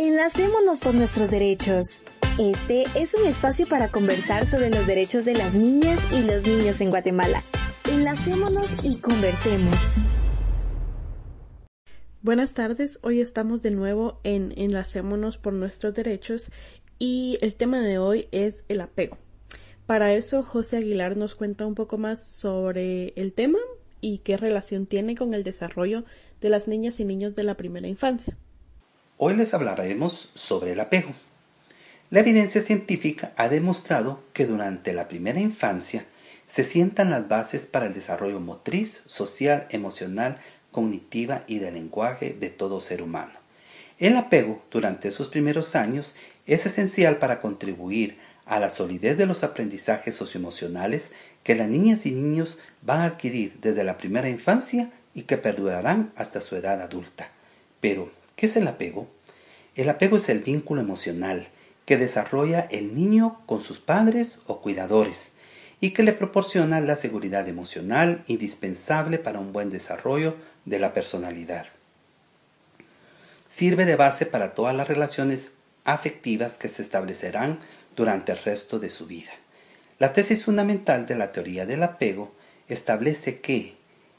Enlacémonos por nuestros derechos. Este es un espacio para conversar sobre los derechos de las niñas y los niños en Guatemala. Enlacémonos y conversemos. Buenas tardes, hoy estamos de nuevo en Enlacémonos por nuestros derechos y el tema de hoy es el apego. Para eso, José Aguilar nos cuenta un poco más sobre el tema y qué relación tiene con el desarrollo de las niñas y niños de la primera infancia. Hoy les hablaremos sobre el apego. La evidencia científica ha demostrado que durante la primera infancia se sientan las bases para el desarrollo motriz, social, emocional, cognitiva y de lenguaje de todo ser humano. El apego durante esos primeros años es esencial para contribuir a la solidez de los aprendizajes socioemocionales que las niñas y niños van a adquirir desde la primera infancia y que perdurarán hasta su edad adulta. Pero, ¿qué es el apego? El apego es el vínculo emocional que desarrolla el niño con sus padres o cuidadores y que le proporciona la seguridad emocional indispensable para un buen desarrollo de la personalidad. Sirve de base para todas las relaciones afectivas que se establecerán durante el resto de su vida. La tesis fundamental de la teoría del apego establece que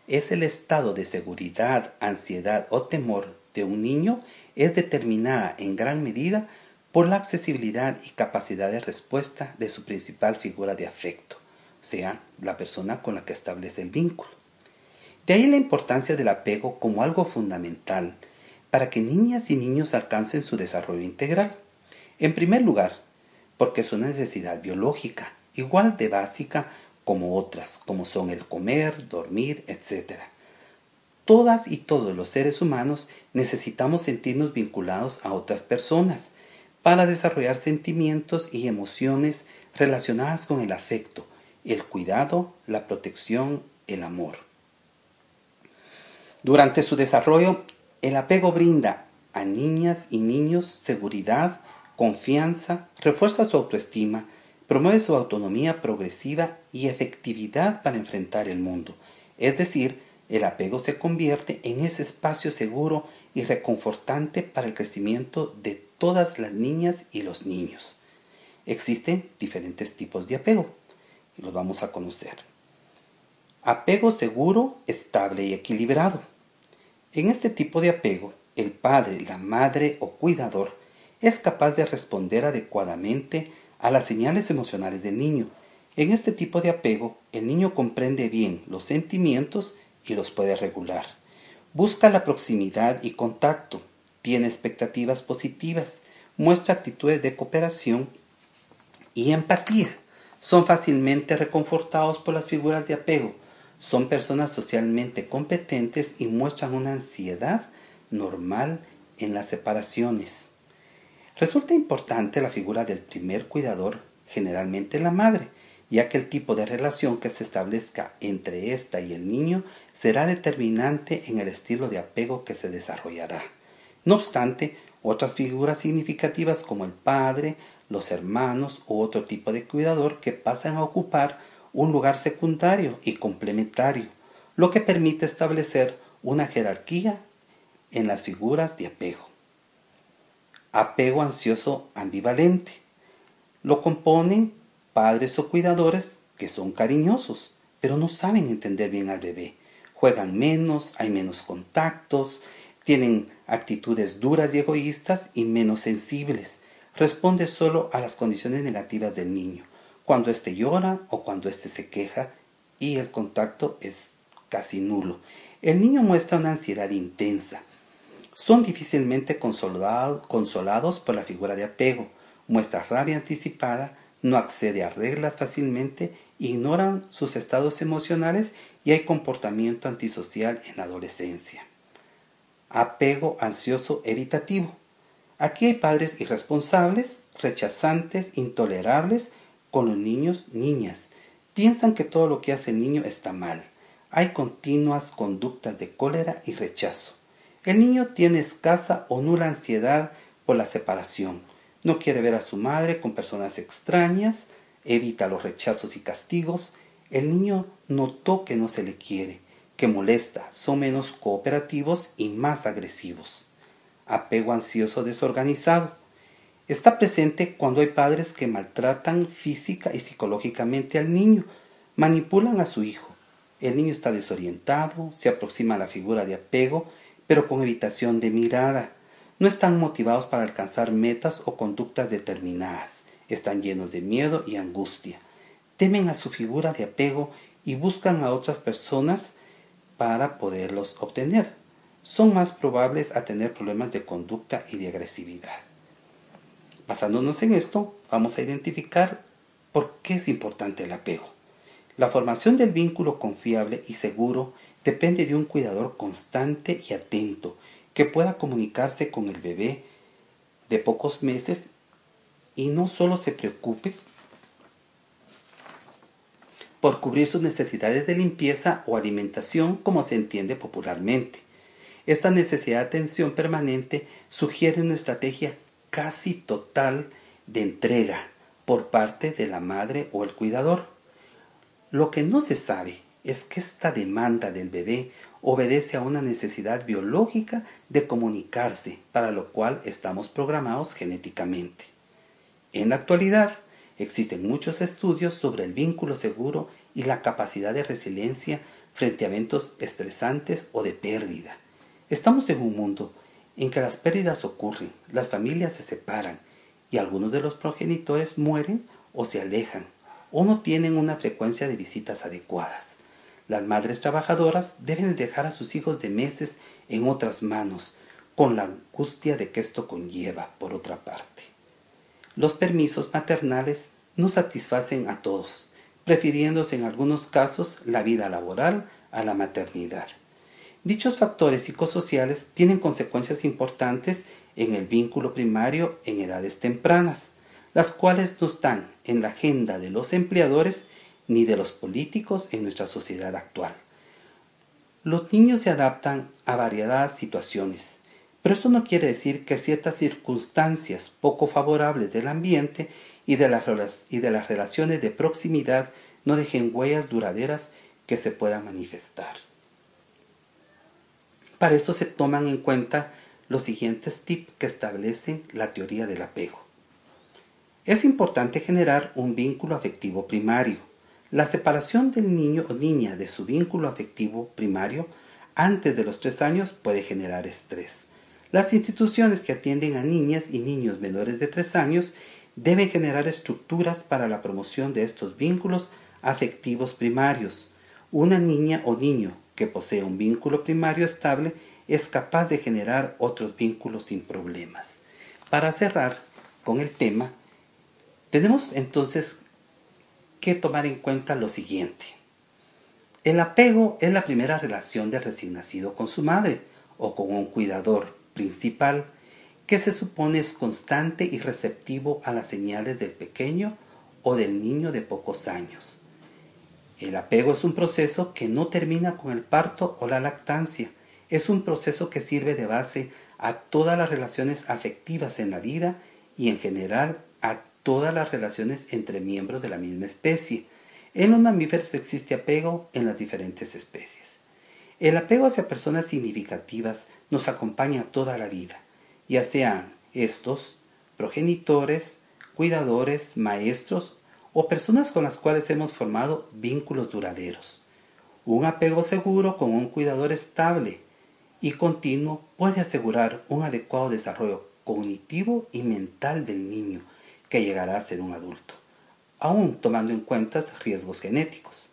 es el estado de seguridad, ansiedad o temor de un niño es determinada en gran medida por la accesibilidad y capacidad de respuesta de su principal figura de afecto, o sea, la persona con la que establece el vínculo. De ahí la importancia del apego como algo fundamental para que niñas y niños alcancen su desarrollo integral. En primer lugar, porque es una necesidad biológica, igual de básica como otras, como son el comer, dormir, etc. Todas y todos los seres humanos necesitamos sentirnos vinculados a otras personas para desarrollar sentimientos y emociones relacionadas con el afecto, el cuidado, la protección, el amor. Durante su desarrollo, el apego brinda a niñas y niños seguridad, confianza, refuerza su autoestima, promueve su autonomía progresiva y efectividad para enfrentar el mundo. Es decir, el apego se convierte en ese espacio seguro y reconfortante para el crecimiento de todas las niñas y los niños. Existen diferentes tipos de apego y los vamos a conocer. Apego seguro, estable y equilibrado. En este tipo de apego, el padre, la madre o cuidador es capaz de responder adecuadamente a las señales emocionales del niño. En este tipo de apego, el niño comprende bien los sentimientos y los puede regular. Busca la proximidad y contacto, tiene expectativas positivas, muestra actitudes de cooperación y empatía. Son fácilmente reconfortados por las figuras de apego, son personas socialmente competentes y muestran una ansiedad normal en las separaciones. Resulta importante la figura del primer cuidador, generalmente la madre, ya que el tipo de relación que se establezca entre ésta y el niño será determinante en el estilo de apego que se desarrollará. No obstante, otras figuras significativas como el padre, los hermanos u otro tipo de cuidador que pasan a ocupar un lugar secundario y complementario, lo que permite establecer una jerarquía en las figuras de apego. Apego ansioso ambivalente. Lo componen padres o cuidadores que son cariñosos, pero no saben entender bien al bebé. Juegan menos, hay menos contactos, tienen actitudes duras y egoístas y menos sensibles. Responde solo a las condiciones negativas del niño cuando éste llora o cuando éste se queja y el contacto es casi nulo. El niño muestra una ansiedad intensa. Son difícilmente consolados por la figura de apego, muestra rabia anticipada, no accede a reglas fácilmente, ignoran sus estados emocionales y hay comportamiento antisocial en la adolescencia. Apego ansioso evitativo. Aquí hay padres irresponsables, rechazantes, intolerables, con los niños, niñas. Piensan que todo lo que hace el niño está mal. Hay continuas conductas de cólera y rechazo. El niño tiene escasa o nula ansiedad por la separación. No quiere ver a su madre con personas extrañas, evita los rechazos y castigos. El niño notó que no se le quiere, que molesta, son menos cooperativos y más agresivos. apego ansioso desorganizado. Está presente cuando hay padres que maltratan física y psicológicamente al niño, manipulan a su hijo. El niño está desorientado, se aproxima a la figura de apego, pero con evitación de mirada. No están motivados para alcanzar metas o conductas determinadas. Están llenos de miedo y angustia. Temen a su figura de apego y buscan a otras personas para poderlos obtener. Son más probables a tener problemas de conducta y de agresividad. Basándonos en esto, vamos a identificar por qué es importante el apego. La formación del vínculo confiable y seguro depende de un cuidador constante y atento que pueda comunicarse con el bebé de pocos meses y no solo se preocupe por cubrir sus necesidades de limpieza o alimentación como se entiende popularmente. Esta necesidad de atención permanente sugiere una estrategia casi total de entrega por parte de la madre o el cuidador. Lo que no se sabe es que esta demanda del bebé obedece a una necesidad biológica de comunicarse, para lo cual estamos programados genéticamente. En la actualidad, existen muchos estudios sobre el vínculo seguro y la capacidad de resiliencia frente a eventos estresantes o de pérdida. Estamos en un mundo en que las pérdidas ocurren, las familias se separan y algunos de los progenitores mueren o se alejan o no tienen una frecuencia de visitas adecuadas. Las madres trabajadoras deben dejar a sus hijos de meses en otras manos, con la angustia de que esto conlleva, por otra parte. Los permisos maternales no satisfacen a todos, prefiriéndose en algunos casos la vida laboral a la maternidad. Dichos factores psicosociales tienen consecuencias importantes en el vínculo primario en edades tempranas, las cuales no están en la agenda de los empleadores ni de los políticos en nuestra sociedad actual. Los niños se adaptan a variadas situaciones, pero esto no quiere decir que ciertas circunstancias poco favorables del ambiente y de, las, y de las relaciones de proximidad no dejen huellas duraderas que se puedan manifestar. Para esto se toman en cuenta los siguientes tips que establecen la teoría del apego. Es importante generar un vínculo afectivo primario, la separación del niño o niña de su vínculo afectivo primario antes de los tres años puede generar estrés. Las instituciones que atienden a niñas y niños menores de tres años deben generar estructuras para la promoción de estos vínculos afectivos primarios. Una niña o niño que posee un vínculo primario estable es capaz de generar otros vínculos sin problemas. Para cerrar con el tema, tenemos entonces que tomar en cuenta lo siguiente. El apego es la primera relación del recién nacido con su madre o con un cuidador principal que se supone es constante y receptivo a las señales del pequeño o del niño de pocos años. El apego es un proceso que no termina con el parto o la lactancia. Es un proceso que sirve de base a todas las relaciones afectivas en la vida y en general a todas las relaciones entre miembros de la misma especie. En los mamíferos existe apego en las diferentes especies. El apego hacia personas significativas nos acompaña toda la vida, ya sean estos progenitores, cuidadores, maestros o personas con las cuales hemos formado vínculos duraderos. Un apego seguro con un cuidador estable y continuo puede asegurar un adecuado desarrollo cognitivo y mental del niño, que llegará a ser un adulto, aún tomando en cuenta riesgos genéticos.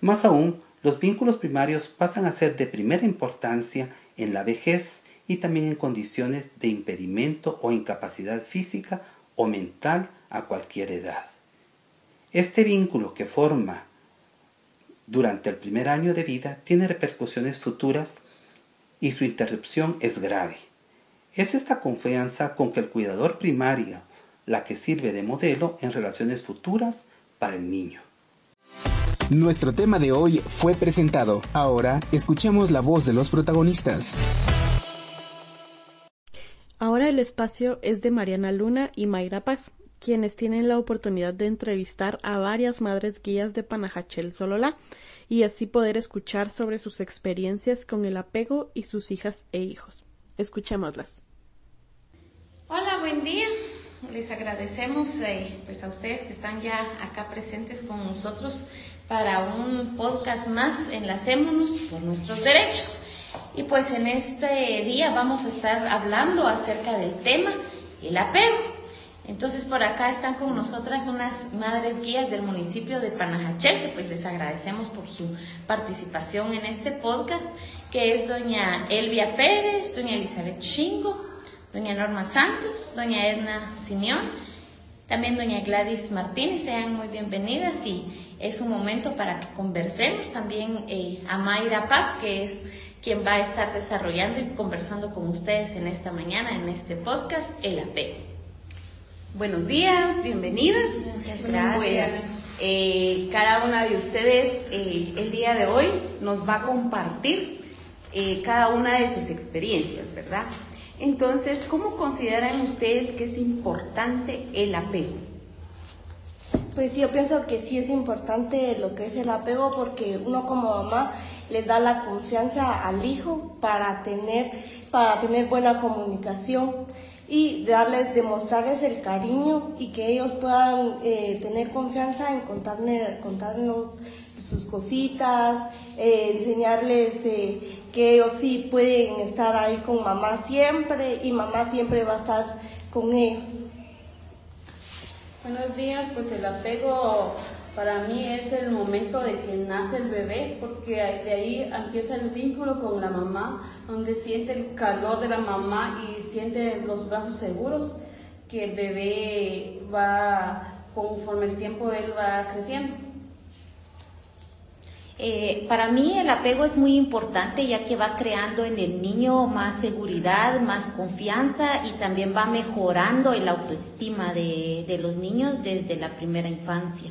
Más aún, los vínculos primarios pasan a ser de primera importancia en la vejez y también en condiciones de impedimento o incapacidad física o mental a cualquier edad. Este vínculo que forma durante el primer año de vida tiene repercusiones futuras y su interrupción es grave. Es esta confianza con que el cuidador primario la que sirve de modelo en relaciones futuras para el niño. Nuestro tema de hoy fue presentado. Ahora escuchemos la voz de los protagonistas. Ahora el espacio es de Mariana Luna y Mayra Paz, quienes tienen la oportunidad de entrevistar a varias madres guías de Panajachel Sololá y así poder escuchar sobre sus experiencias con el apego y sus hijas e hijos. Escuchémoslas. buen día. Les agradecemos eh, pues a ustedes que están ya acá presentes con nosotros para un podcast más. Enlacémonos por nuestros derechos. Y pues en este día vamos a estar hablando acerca del tema el apego. Entonces por acá están con nosotras unas madres guías del municipio de Panajachel, que pues les agradecemos por su participación en este podcast, que es doña Elvia Pérez, doña Elizabeth Chingo, doña Norma Santos, doña Edna Simeón, también doña Gladys Martínez, sean muy bienvenidas y es un momento para que conversemos también eh, a Mayra Paz, que es quien va a estar desarrollando y conversando con ustedes en esta mañana, en este podcast, El Apego. Buenos días, bienvenidas. Gracias. Pues, eh, cada una de ustedes eh, el día de hoy nos va a compartir cada una de sus experiencias, ¿verdad? Entonces, ¿cómo consideran ustedes que es importante el apego? Pues yo pienso que sí es importante lo que es el apego porque uno como mamá le da la confianza al hijo para tener, para tener buena comunicación y darles, demostrarles el cariño y que ellos puedan eh, tener confianza en contarle, contarnos sus cositas, eh, enseñarles eh, que ellos sí pueden estar ahí con mamá siempre y mamá siempre va a estar con ellos. Buenos días, pues el apego para mí es el momento de que nace el bebé, porque de ahí empieza el vínculo con la mamá, donde siente el calor de la mamá y siente los brazos seguros que el bebé va, conforme el tiempo él va creciendo. Eh, para mí el apego es muy importante ya que va creando en el niño más seguridad, más confianza y también va mejorando el autoestima de, los niños desde la primera infancia.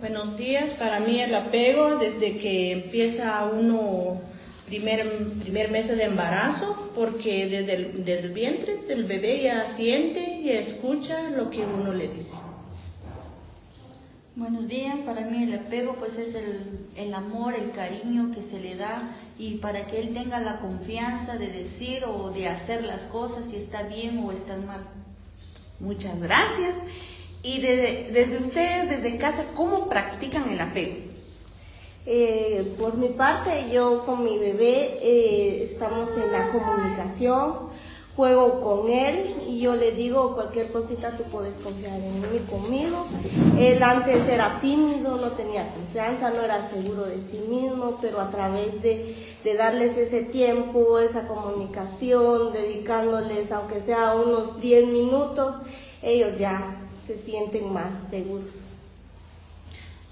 Buenos días, para mí el apego desde que empieza uno primer, primer mes de embarazo, porque desde el vientre el bebé ya siente y escucha lo que uno le dice. Buenos días, para mí el apego pues es el, el, amor, el cariño que se le da y para que él tenga la confianza de decir o de hacer las cosas si está bien o está mal. Muchas gracias. Y desde, desde ustedes, desde casa, ¿cómo practican el apego? Eh, por mi parte, yo con mi bebé eh, estamos en la comunicación, juego con él y yo le digo cualquier cosita tú puedes confiar en mí, conmigo. Él antes era tímido, no tenía confianza, no era seguro de sí mismo, pero a través de, de darles ese tiempo, esa comunicación, dedicándoles aunque sea unos 10 minutos, ellos ya se sienten más seguros.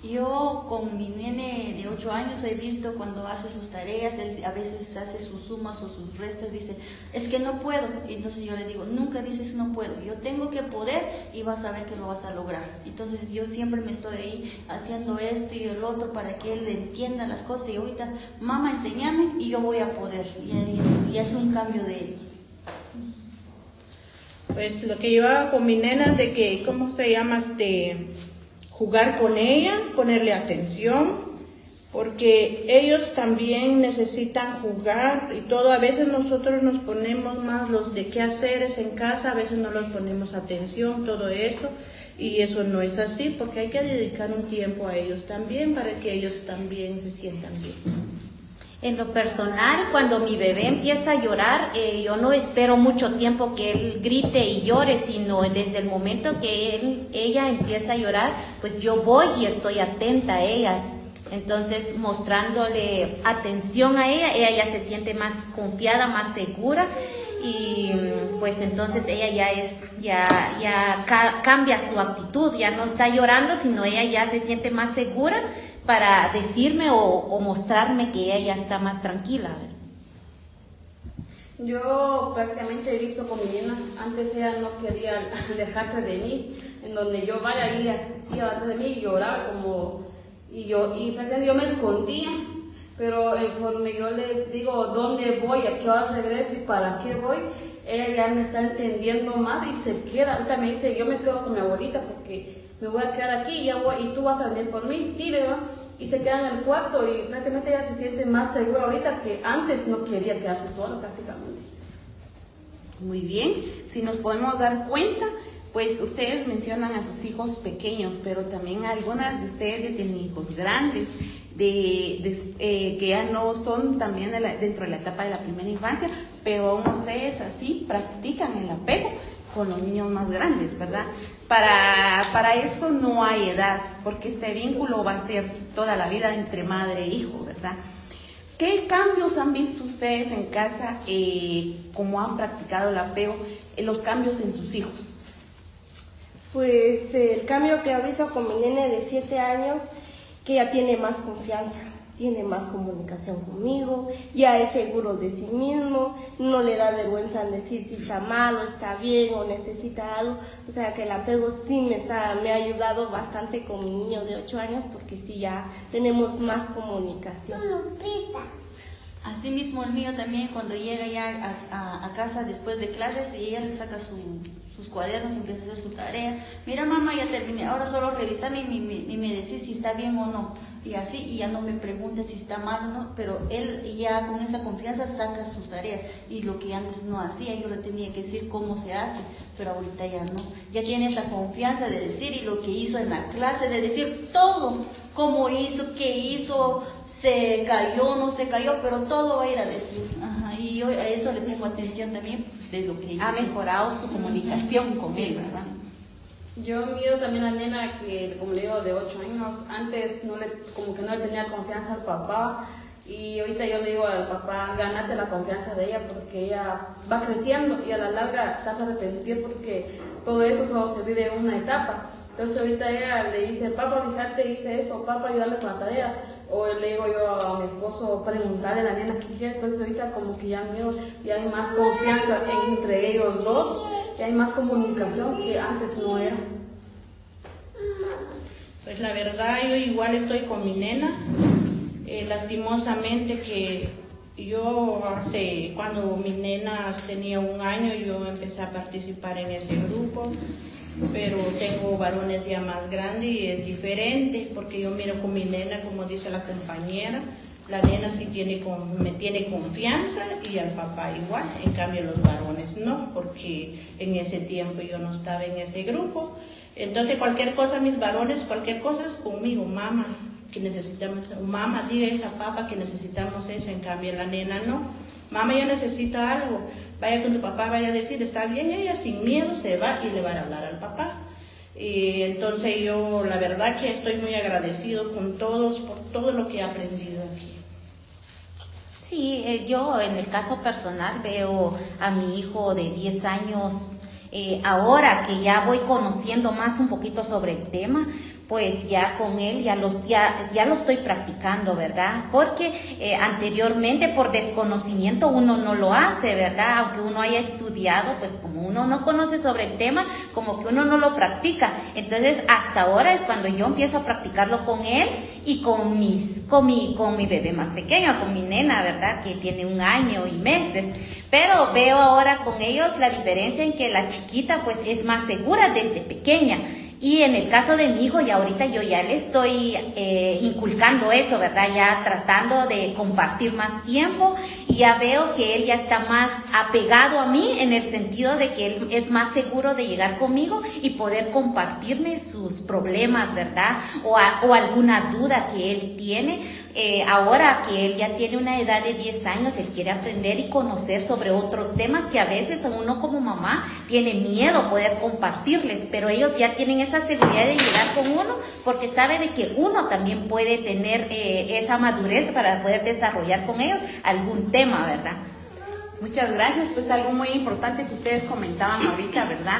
Yo con mi nene de 8 años he visto cuando hace sus tareas, él a veces hace sus sumas o sus restos, dice, es que no puedo. Y entonces yo le digo, nunca dices no puedo, yo tengo que poder y vas a ver que lo vas a lograr. Entonces yo siempre me estoy ahí haciendo esto y el otro para que él entienda las cosas y ahorita, mamá, enséñame y yo voy a poder. Y es, y es un cambio de él. Pues lo que yo hago con mi nena de que, ¿cómo se llama? Este, jugar con ella, ponerle atención, porque ellos también necesitan jugar y todo. A veces nosotros nos ponemos más los de qué hacer es en casa, a veces no los ponemos atención, todo eso. Y eso no es así, porque hay que dedicar un tiempo a ellos también para que ellos también se sientan bien. En lo personal, cuando mi bebé empieza a llorar, eh, yo no espero mucho tiempo que él grite y llore, sino desde el momento que él, ella empieza a llorar, pues yo voy y estoy atenta a ella. Entonces, mostrándole atención a ella, ella ya se siente más confiada, más segura y pues entonces ella ya es, ya, ya ca cambia su actitud, ya no está llorando, sino ella ya se siente más segura para decirme o, o mostrarme que ella ya está más tranquila. Yo prácticamente he visto con mi nena, antes ella no quería alejarse de mí, en donde yo vaya y iba atrás de mí y lloraba como, y yo, y prácticamente yo me escondía, pero conforme yo le digo dónde voy, a qué hora regreso y para qué voy, ella ya me está entendiendo más y se queda, ahorita me dice, yo me quedo con mi abuelita porque me voy a quedar aquí y, voy, y tú vas a venir por mí, sí, ¿verdad? Y se queda en el cuarto y prácticamente ella se siente más segura ahorita que antes no quería quedarse sola prácticamente. Muy bien, si nos podemos dar cuenta, pues ustedes mencionan a sus hijos pequeños, pero también algunas de ustedes ya tienen hijos grandes, de, eh, que ya no son también dentro de la etapa de la primera infancia, pero aún ustedes así practican el apego con los niños más grandes, ¿verdad? Para, para esto no hay edad, porque este vínculo va a ser toda la vida entre madre e hijo, ¿verdad? ¿Qué cambios han visto ustedes en casa, eh, como han practicado el apego, eh, los cambios en sus hijos? Pues el cambio que ha visto con mi nene de 7 años, que ya tiene más confianza, tiene más comunicación conmigo, ya es seguro de sí mismo, no le da vergüenza en decir si está mal o está bien o necesita algo. O sea que el apego sí me, está, me ha ayudado bastante con mi niño de 8 años porque sí ya tenemos más comunicación. Así mismo el mío también cuando llega ya a, a casa después de clases y ella le saca su, sus cuadernos, empieza a hacer su tarea. Mira mamá, ya terminé, ahora solo revisame y me, y me decís si está bien o no. Y así, y ya no me pregunte si está mal o no, pero él ya con esa confianza saca sus tareas. Y lo que antes no hacía, yo le tenía que decir cómo se hace, pero ahorita ya no. Ya tiene esa confianza de decir y lo que hizo en la clase, de decir todo, cómo hizo, qué hizo, se cayó, no se cayó, pero todo va a ir a decir. y yo a eso le tengo atención también de lo que Ha mejorado su comunicación con él, ¿verdad? Yo miro también a nena que, como le digo, de 8 años, antes no le, como que no le tenía confianza al papá y ahorita yo le digo al papá, ganate la confianza de ella porque ella va creciendo y a la larga te vas a arrepentir porque todo eso solo se vive en una etapa. Entonces ahorita ella le dice, papá, fíjate, hice esto, papá, ayúdame con la tarea. O le digo yo a mi esposo, preguntarle a la nena qué quiere. Entonces ahorita como que ya, mío, ya hay más confianza entre ellos dos hay más comunicación que antes no era. Pues la verdad yo igual estoy con mi nena. Eh, lastimosamente que yo hace, cuando mi nena tenía un año, yo empecé a participar en ese grupo, pero tengo varones ya más grandes y es diferente, porque yo miro con mi nena, como dice la compañera, la nena sí tiene, me tiene confianza y al papá igual, en cambio los varones no, porque en ese tiempo yo no estaba en ese grupo. Entonces cualquier cosa, mis varones, cualquier cosa es conmigo, mamá, que necesitamos, mamá, diga esa papá que necesitamos eso, en cambio la nena no. Mamá ya necesita algo, vaya con tu papá, vaya a decir, está bien, ella sin miedo se va y le va a hablar al papá. Y entonces yo la verdad que estoy muy agradecido con todos por todo lo que he aprendido aquí. Sí, eh, yo en el caso personal veo a mi hijo de 10 años, eh, ahora que ya voy conociendo más un poquito sobre el tema, pues ya con él ya, los, ya, ya lo estoy practicando, ¿verdad? Porque eh, anteriormente por desconocimiento uno no lo hace, ¿verdad? Aunque uno haya estudiado, pues como uno no conoce sobre el tema, como que uno no lo practica. Entonces hasta ahora es cuando yo empiezo a practicarlo con él y con, mis, con, mi, con mi bebé más pequeño, con mi nena, ¿verdad? Que tiene un año y meses. Pero veo ahora con ellos la diferencia en que la chiquita pues es más segura desde pequeña. Y en el caso de mi hijo, ya ahorita yo ya le estoy eh, inculcando eso, ¿verdad? Ya tratando de compartir más tiempo y ya veo que él ya está más apegado a mí en el sentido de que él es más seguro de llegar conmigo y poder compartirme sus problemas, ¿verdad? O, o alguna duda que él tiene eh, ahora que él ya tiene una edad de 10 años, él quiere aprender y conocer sobre otros temas que a veces uno como mamá tiene miedo poder compartirles, pero ellos ya tienen esa seguridad de llegar con uno porque sabe de que uno también puede tener eh, esa madurez para poder desarrollar con ellos algún tema, ¿verdad? Muchas gracias, pues algo muy importante que ustedes comentaban ahorita, ¿verdad?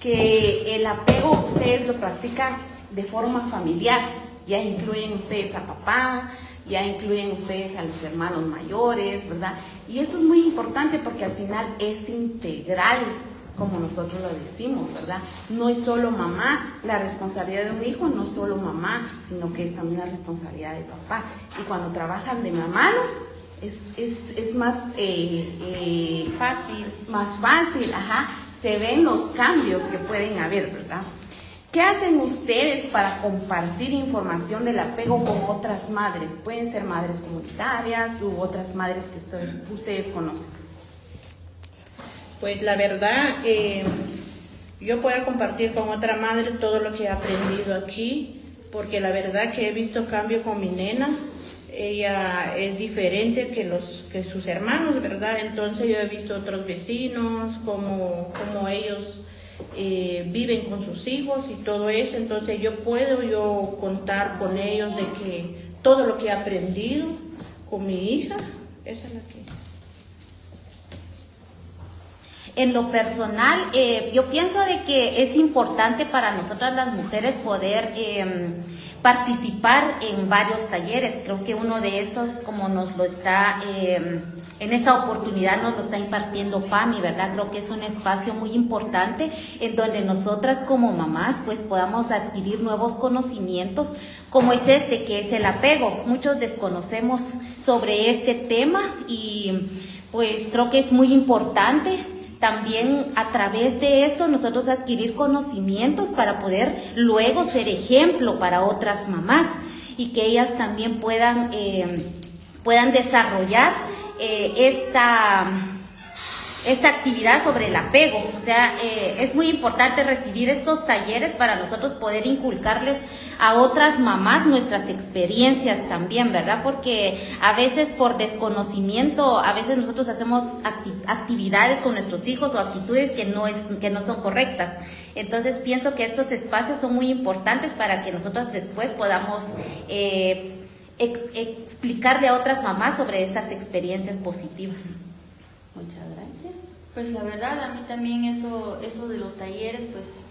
Que el apego ustedes lo practican de forma familiar ya incluyen ustedes a papá, ya incluyen ustedes a los hermanos mayores, ¿verdad? Y eso es muy importante porque al final es integral, como nosotros lo decimos, ¿verdad? No es solo mamá, la responsabilidad de un hijo no es solo mamá, sino que es también la responsabilidad de papá. Y cuando trabajan de mamá, es, es, más eh, eh, fácil. Más fácil, ajá. Se ven los cambios que pueden haber, ¿verdad? ¿Qué hacen ustedes para compartir información del apego con otras madres? Pueden ser madres comunitarias u otras madres que ustedes, ustedes conocen. Pues la verdad, eh, yo puedo compartir con otra madre todo lo que he aprendido aquí, porque la verdad que he visto cambio con mi nena. Ella es diferente que, los, que sus hermanos, ¿verdad? Entonces yo he visto otros vecinos, como, como ellos eh, viven con sus hijos y todo eso. Entonces yo puedo yo contar con ellos de que todo lo que he aprendido con mi hija, esa es la que... En lo personal, eh, yo pienso de que es importante para nosotras las mujeres poder eh, participar en varios talleres. Creo que uno de estos, como nos lo está, eh, en esta oportunidad nos lo está impartiendo PAMI, ¿verdad? Creo que es un espacio muy importante en donde nosotras como mamás pues podamos adquirir nuevos conocimientos, como es este, que es el apego. Muchos desconocemos sobre este tema y pues creo que es muy importante también a través de esto nosotros adquirir conocimientos para poder luego ser ejemplo para otras mamás y que ellas también puedan, eh, puedan desarrollar eh, esta esta actividad sobre el apego. O sea, eh, es muy importante recibir estos talleres para nosotros poder inculcarles a otras mamás nuestras experiencias también, ¿verdad? Porque a veces por desconocimiento, a veces nosotros hacemos actividades con nuestros hijos o actitudes que no, es, que no son correctas. Entonces pienso que estos espacios son muy importantes para que nosotros después podamos... Eh, explicarle a otras mamás sobre estas experiencias positivas. Muchas gracias. Pues la verdad, a mí también eso, eso de los talleres, pues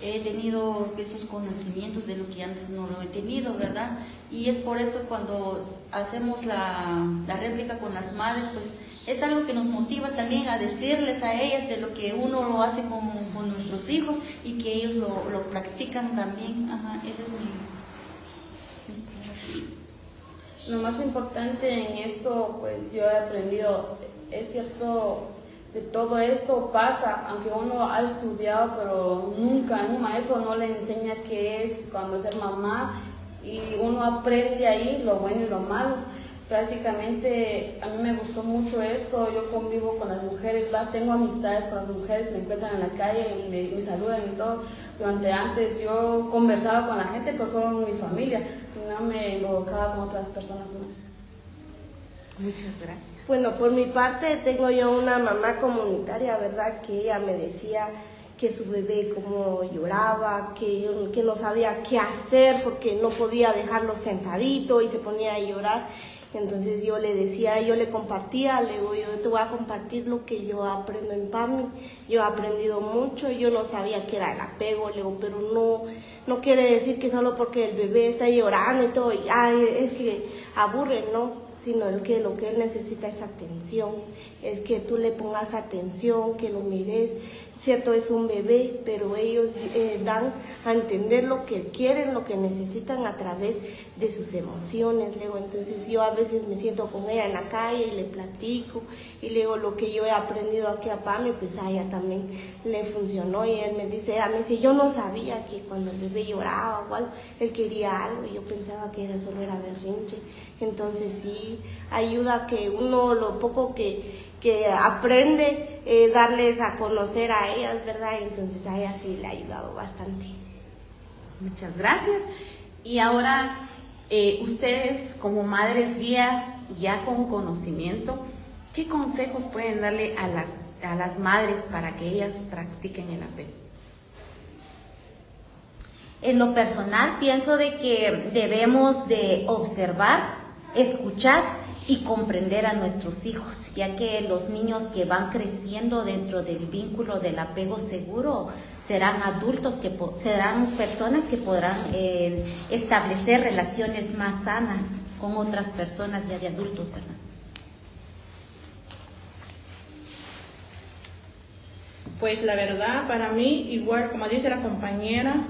he tenido esos conocimientos de lo que antes no lo he tenido, ¿verdad? Y es por eso cuando hacemos la, la réplica con las madres, pues es algo que nos motiva también a decirles a ellas de lo que uno lo hace con, con nuestros hijos y que ellos lo, lo practican también. Ajá, ese es mi, mis palabras. Lo más importante en esto, pues yo he aprendido es cierto que todo esto pasa, aunque uno ha estudiado, pero nunca un maestro no le enseña qué es cuando ser mamá y uno aprende ahí lo bueno y lo malo. Prácticamente a mí me gustó mucho esto, yo convivo con las mujeres, tengo amistades con las mujeres, me encuentran en la calle y me, saludan y todo. Durante antes yo conversaba con la gente, pero solo mi familia, no me involucraba con otras personas Muchas gracias. Bueno, por mi parte tengo yo una mamá comunitaria, ¿verdad? Que ella me decía que su bebé como lloraba, que, que no sabía qué hacer porque no podía dejarlo sentadito y se ponía a llorar. Entonces yo le decía, yo le compartía, le digo, yo te voy a compartir lo que yo aprendo en PAMI. Yo he aprendido mucho, yo no sabía qué era el apego, le digo, pero no, no quiere decir que solo porque el bebé está llorando y todo, y, es que aburre, ¿no? Sino el que lo que él necesita es atención, es que tú le pongas atención, que lo mires. Cierto, es un bebé, pero ellos eh, dan a entender lo que quieren, lo que necesitan a través de sus emociones. Luego, entonces yo a veces me siento con ella en la calle y le platico y le digo lo que yo he aprendido aquí a Pami, pues a ella también le funcionó y él me dice, a mí si yo no sabía que cuando el bebé lloraba o algo, él quería algo y yo pensaba que era solo era berrinche. Entonces sí, ayuda que uno lo poco que, que aprende, eh, darles a conocer a ellas, ¿verdad? Entonces a ella sí le ha ayudado bastante. Muchas gracias. Y ahora, eh, ustedes como madres guías, ya con conocimiento, ¿qué consejos pueden darle a las, a las madres para que ellas practiquen el apego? En lo personal, pienso de que debemos de observar escuchar y comprender a nuestros hijos, ya que los niños que van creciendo dentro del vínculo del apego seguro serán adultos que serán personas que podrán eh, establecer relaciones más sanas con otras personas ya de adultos, ¿verdad? Pues la verdad, para mí, igual como dice la compañera,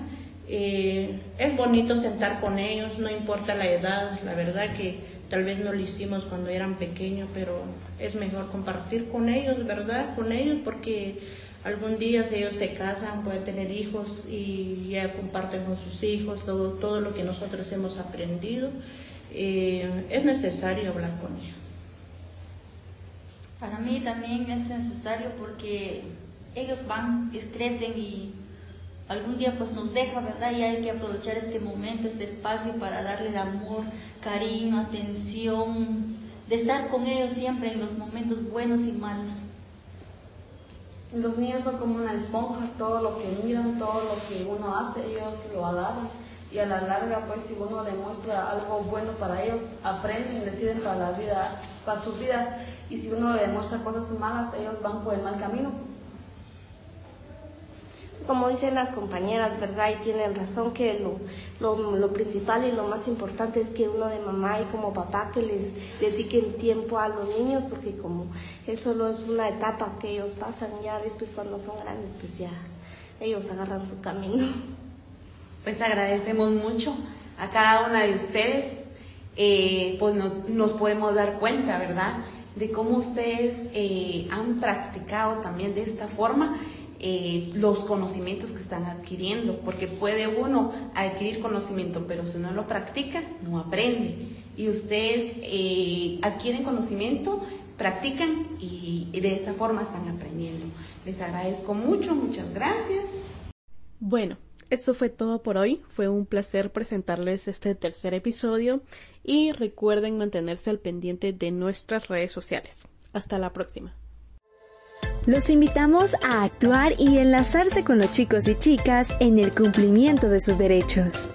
eh, es bonito sentar con ellos, no importa la edad, la verdad que Tal vez no lo hicimos cuando eran pequeños, pero es mejor compartir con ellos, ¿verdad? Con ellos, porque algún día ellos se casan, pueden tener hijos y ya comparten con sus hijos todo, todo lo que nosotros hemos aprendido. Eh, es necesario hablar con ellos. Para mí también es necesario porque ellos van, crecen y algún día pues nos deja, ¿verdad? Y hay que aprovechar este momento, este espacio para darle amor, cariño, atención, de estar con ellos siempre en los momentos buenos y malos. Los niños son como una esponja, todo lo que miran, todo lo que uno hace, ellos lo agarran y a la larga, pues si uno le muestra algo bueno para ellos, aprenden deciden para la vida, para su vida, y si uno le muestra cosas malas, ellos van por el mal camino como dicen las compañeras, ¿verdad? Y tienen razón que lo, lo, principal y lo más importante es que uno de mamá y como papá que les dediquen tiempo a los niños, porque como eso solo es una etapa que ellos pasan, ya después cuando son grandes, pues ya ellos agarran su camino. Pues agradecemos mucho a cada una de ustedes, eh, pues nos podemos dar cuenta, ¿verdad? De cómo ustedes eh, han practicado también de esta forma eh, los conocimientos que están adquiriendo, porque puede uno adquirir conocimiento, pero si no lo practica, no aprende. Y ustedes eh, adquieren conocimiento, practican y, y de esa forma están aprendiendo. Les agradezco mucho, muchas gracias. Bueno, eso fue todo por hoy. Fue un placer presentarles este tercer episodio y recuerden mantenerse al pendiente de nuestras redes sociales. Hasta la próxima. Los invitamos a actuar y enlazarse con los chicos y chicas en el cumplimiento de sus derechos.